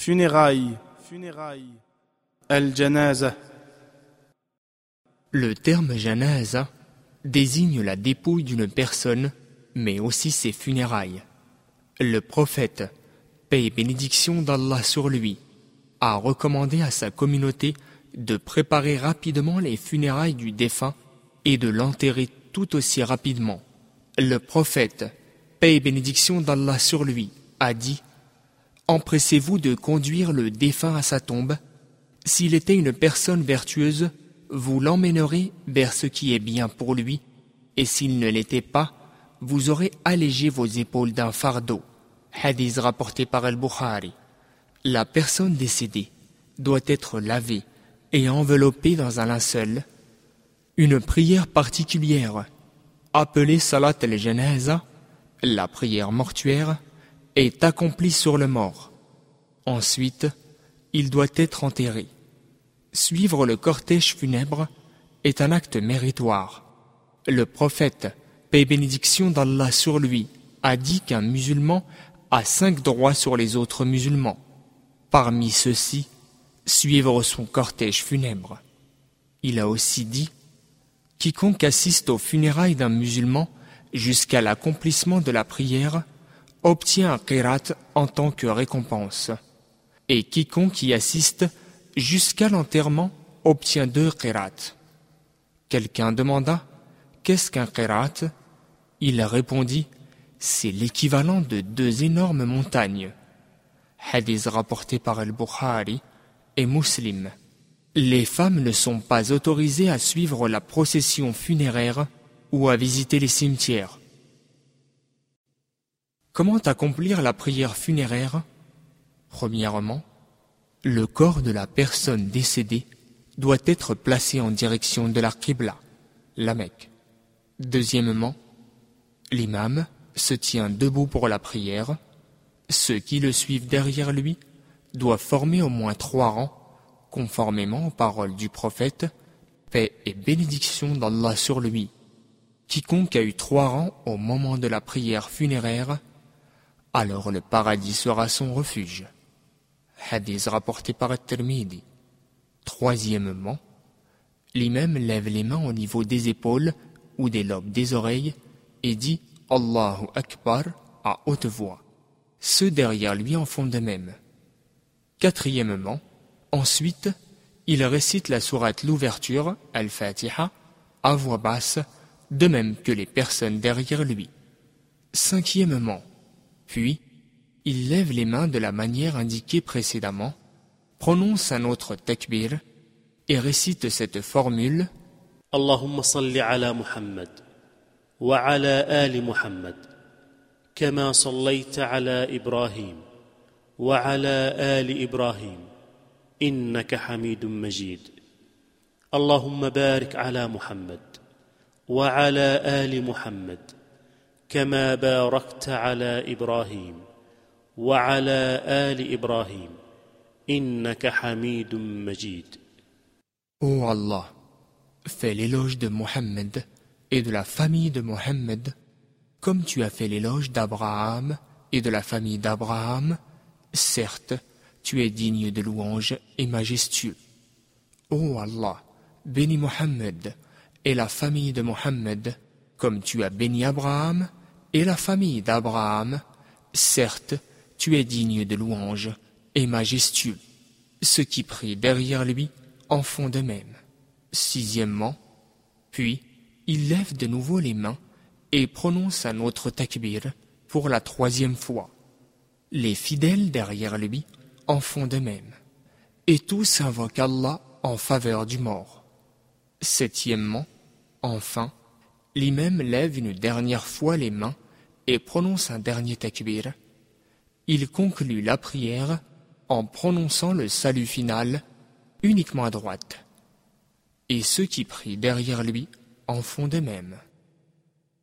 Funérailles. Funérailles. Al-Janaza. Le terme janaza désigne la dépouille d'une personne, mais aussi ses funérailles. Le prophète, paix et bénédiction d'Allah sur lui, a recommandé à sa communauté de préparer rapidement les funérailles du défunt et de l'enterrer tout aussi rapidement. Le prophète, paix et bénédiction d'Allah sur lui, a dit Empressez-vous de conduire le défunt à sa tombe. S'il était une personne vertueuse, vous l'emmènerez vers ce qui est bien pour lui, et s'il ne l'était pas, vous aurez allégé vos épaules d'un fardeau. Hadith rapporté par Al-Bukhari. La personne décédée doit être lavée et enveloppée dans un linceul. Une prière particulière, appelée Salat al-Janaza, la prière mortuaire, est accomplie sur le mort. Ensuite, il doit être enterré. Suivre le cortège funèbre est un acte méritoire. Le prophète, paix bénédiction d'Allah sur lui, a dit qu'un musulman a cinq droits sur les autres musulmans. Parmi ceux-ci, suivre son cortège funèbre. Il a aussi dit Quiconque assiste aux funérailles d'un musulman jusqu'à l'accomplissement de la prière obtient un qirat en tant que récompense. Et quiconque y assiste jusqu'à l'enterrement obtient deux qirats. Quelqu'un demanda Qu'est-ce qu'un qirat Il répondit C'est l'équivalent de deux énormes montagnes. Hadith rapporté par Al-Bukhari et Muslim. Les femmes ne sont pas autorisées à suivre la procession funéraire ou à visiter les cimetières. Comment accomplir la prière funéraire? Premièrement, le corps de la personne décédée doit être placé en direction de la Qibla, la Mecque. Deuxièmement, l'imam se tient debout pour la prière. Ceux qui le suivent derrière lui doivent former au moins trois rangs, conformément aux paroles du prophète, paix et bénédiction d'Allah sur lui. Quiconque a eu trois rangs au moment de la prière funéraire, alors le paradis sera son refuge. Hadith rapporté par Tirmidhi. Troisièmement, l'imam lève les mains au niveau des épaules ou des lobes des oreilles et dit Allahu Akbar à haute voix. Ceux derrière lui en font de même. Quatrièmement, ensuite, il récite la sourate l'ouverture, Al-Fatiha, à voix basse, de même que les personnes derrière lui. Cinquièmement, puis, il lève les mains de la manière indiquée précédemment, prononce un autre takbir et récite cette formule. Allahumma salli ala Muhammad wa ala ali Muhammad kama sallaita ala Ibrahim wa ala ali Ibrahim innaka Hamidum Majid. Allahumma barik ala Muhammad wa ala ali Muhammad كما باركت على ابراهيم وعلى ال ابراهيم انك حميد مجيد Ô Allah, fais l'éloge de Mohammed et de la famille de Mohammed, comme tu as fait l'éloge d'Abraham et de la famille d'Abraham, certes, tu es digne de louange et majestueux. Ô Allah, bénis Mohammed et la famille de Mohammed, comme tu as béni Abraham et la famille d'Abraham, certes, tu es digne de louange et majestueux. Ceux qui prient derrière lui en font de même. Sixièmement, puis il lève de nouveau les mains et prononce un autre takbir pour la troisième fois. Les fidèles derrière lui en font de même. Et tous invoquent Allah en faveur du mort. Septièmement, enfin, l'imam lève une dernière fois les mains et prononce un dernier takbir. Il conclut la prière en prononçant le salut final uniquement à droite. Et ceux qui prient derrière lui en font de même.